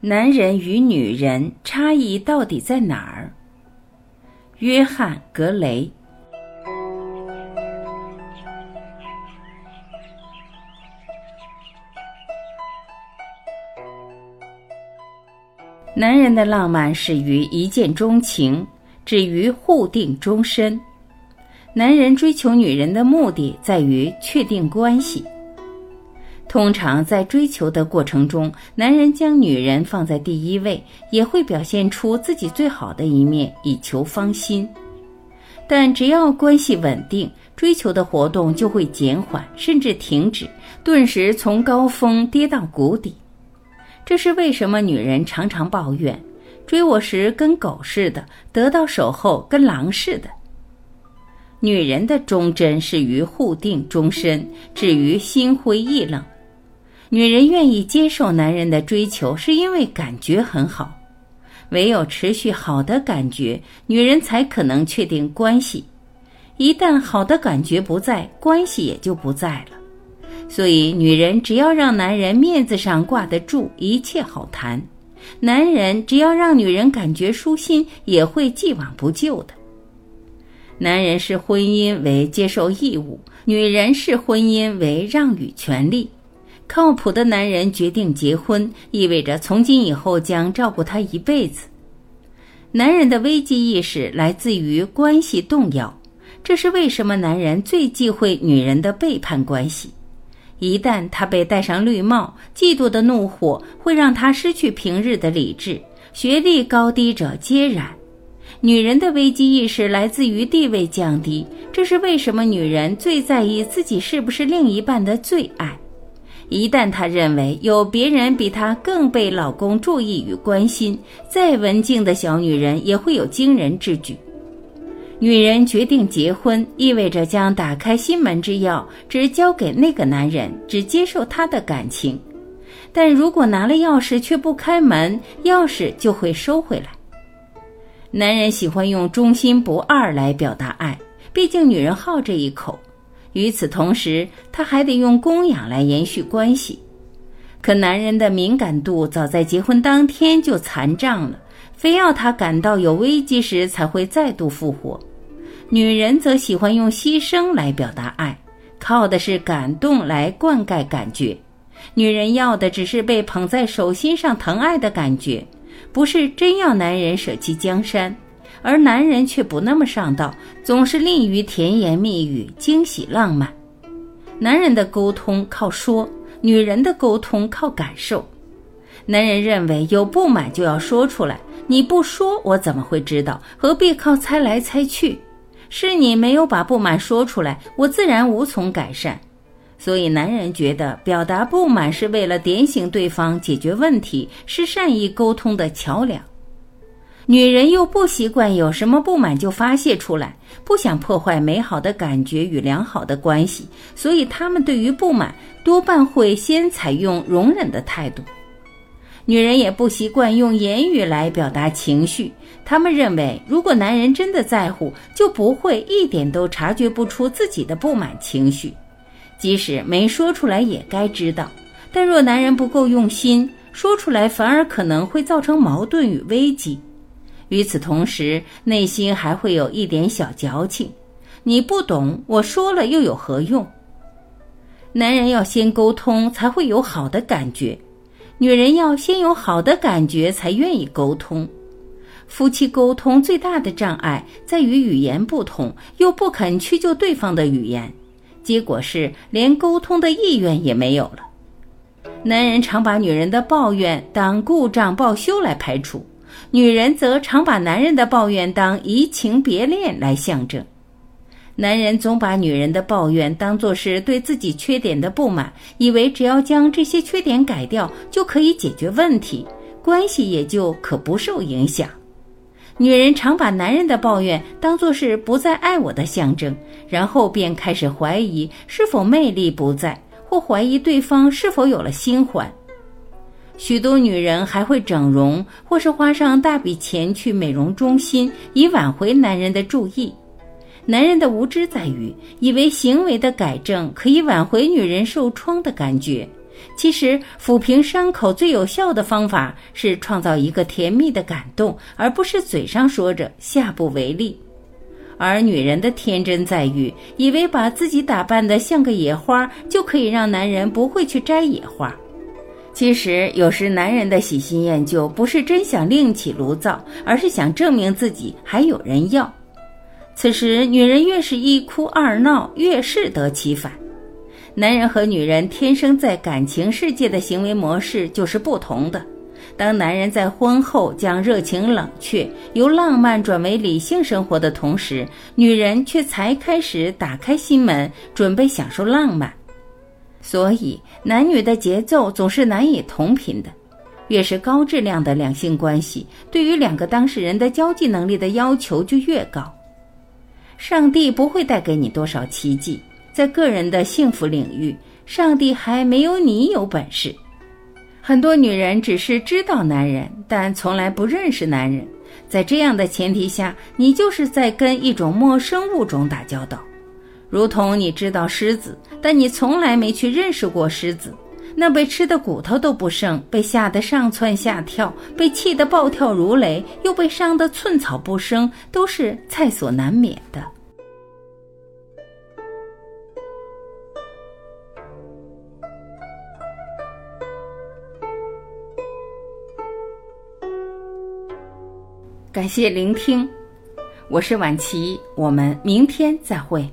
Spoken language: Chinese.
男人与女人差异到底在哪儿？约翰·格雷。男人的浪漫始于一见钟情，止于互定终身。男人追求女人的目的在于确定关系。通常在追求的过程中，男人将女人放在第一位，也会表现出自己最好的一面，以求芳心。但只要关系稳定，追求的活动就会减缓，甚至停止，顿时从高峰跌到谷底。这是为什么女人常常抱怨：“追我时跟狗似的，得到手后跟狼似的。”女人的忠贞是于互定终身，至于心灰意冷。女人愿意接受男人的追求，是因为感觉很好。唯有持续好的感觉，女人才可能确定关系。一旦好的感觉不在，关系也就不在了。所以，女人只要让男人面子上挂得住，一切好谈；男人只要让女人感觉舒心，也会既往不咎的。男人视婚姻为接受义务，女人视婚姻为让与权利。靠谱的男人决定结婚，意味着从今以后将照顾她一辈子。男人的危机意识来自于关系动摇，这是为什么男人最忌讳女人的背叛关系。一旦他被戴上绿帽，嫉妒的怒火会让他失去平日的理智。学历高低者皆然。女人的危机意识来自于地位降低，这是为什么女人最在意自己是不是另一半的最爱。一旦她认为有别人比她更被老公注意与关心，再文静的小女人也会有惊人之举。女人决定结婚，意味着将打开心门之钥只交给那个男人，只接受他的感情。但如果拿了钥匙却不开门，钥匙就会收回来。男人喜欢用忠心不二来表达爱，毕竟女人好这一口。与此同时，他还得用供养来延续关系。可男人的敏感度早在结婚当天就残障了，非要他感到有危机时才会再度复活。女人则喜欢用牺牲来表达爱，靠的是感动来灌溉感觉。女人要的只是被捧在手心上疼爱的感觉，不是真要男人舍弃江山。而男人却不那么上道，总是吝于甜言蜜语、惊喜浪漫。男人的沟通靠说，女人的沟通靠感受。男人认为有不满就要说出来，你不说我怎么会知道？何必靠猜来猜去？是你没有把不满说出来，我自然无从改善。所以，男人觉得表达不满是为了点醒对方、解决问题，是善意沟通的桥梁。女人又不习惯有什么不满就发泄出来，不想破坏美好的感觉与良好的关系，所以她们对于不满多半会先采用容忍的态度。女人也不习惯用言语来表达情绪，她们认为如果男人真的在乎，就不会一点都察觉不出自己的不满情绪，即使没说出来也该知道。但若男人不够用心，说出来反而可能会造成矛盾与危机。与此同时，内心还会有一点小矫情。你不懂，我说了又有何用？男人要先沟通，才会有好的感觉；女人要先有好的感觉，才愿意沟通。夫妻沟通最大的障碍在于语言不同，又不肯屈就对方的语言，结果是连沟通的意愿也没有了。男人常把女人的抱怨当故障报修来排除。女人则常把男人的抱怨当移情别恋来象征，男人总把女人的抱怨当作是对自己缺点的不满，以为只要将这些缺点改掉就可以解决问题，关系也就可不受影响。女人常把男人的抱怨当作是不再爱我的象征，然后便开始怀疑是否魅力不在，或怀疑对方是否有了新欢。许多女人还会整容，或是花上大笔钱去美容中心，以挽回男人的注意。男人的无知在于，以为行为的改正可以挽回女人受创的感觉，其实，抚平伤口最有效的方法是创造一个甜蜜的感动，而不是嘴上说着下不为例。而女人的天真在于，以为把自己打扮得像个野花，就可以让男人不会去摘野花。其实，有时男人的喜新厌旧，不是真想另起炉灶，而是想证明自己还有人要。此时，女人越是一哭二闹，越适得其反。男人和女人天生在感情世界的行为模式就是不同的。当男人在婚后将热情冷却，由浪漫转为理性生活的同时，女人却才开始打开心门，准备享受浪漫。所以，男女的节奏总是难以同频的。越是高质量的两性关系，对于两个当事人的交际能力的要求就越高。上帝不会带给你多少奇迹。在个人的幸福领域，上帝还没有你有本事。很多女人只是知道男人，但从来不认识男人。在这样的前提下，你就是在跟一种陌生物种打交道，如同你知道狮子，但你从来没去认识过狮子。那被吃的骨头都不剩，被吓得上蹿下跳，被气得暴跳如雷，又被伤得寸草不生，都是在所难免的。感谢聆听，我是晚琪，我们明天再会。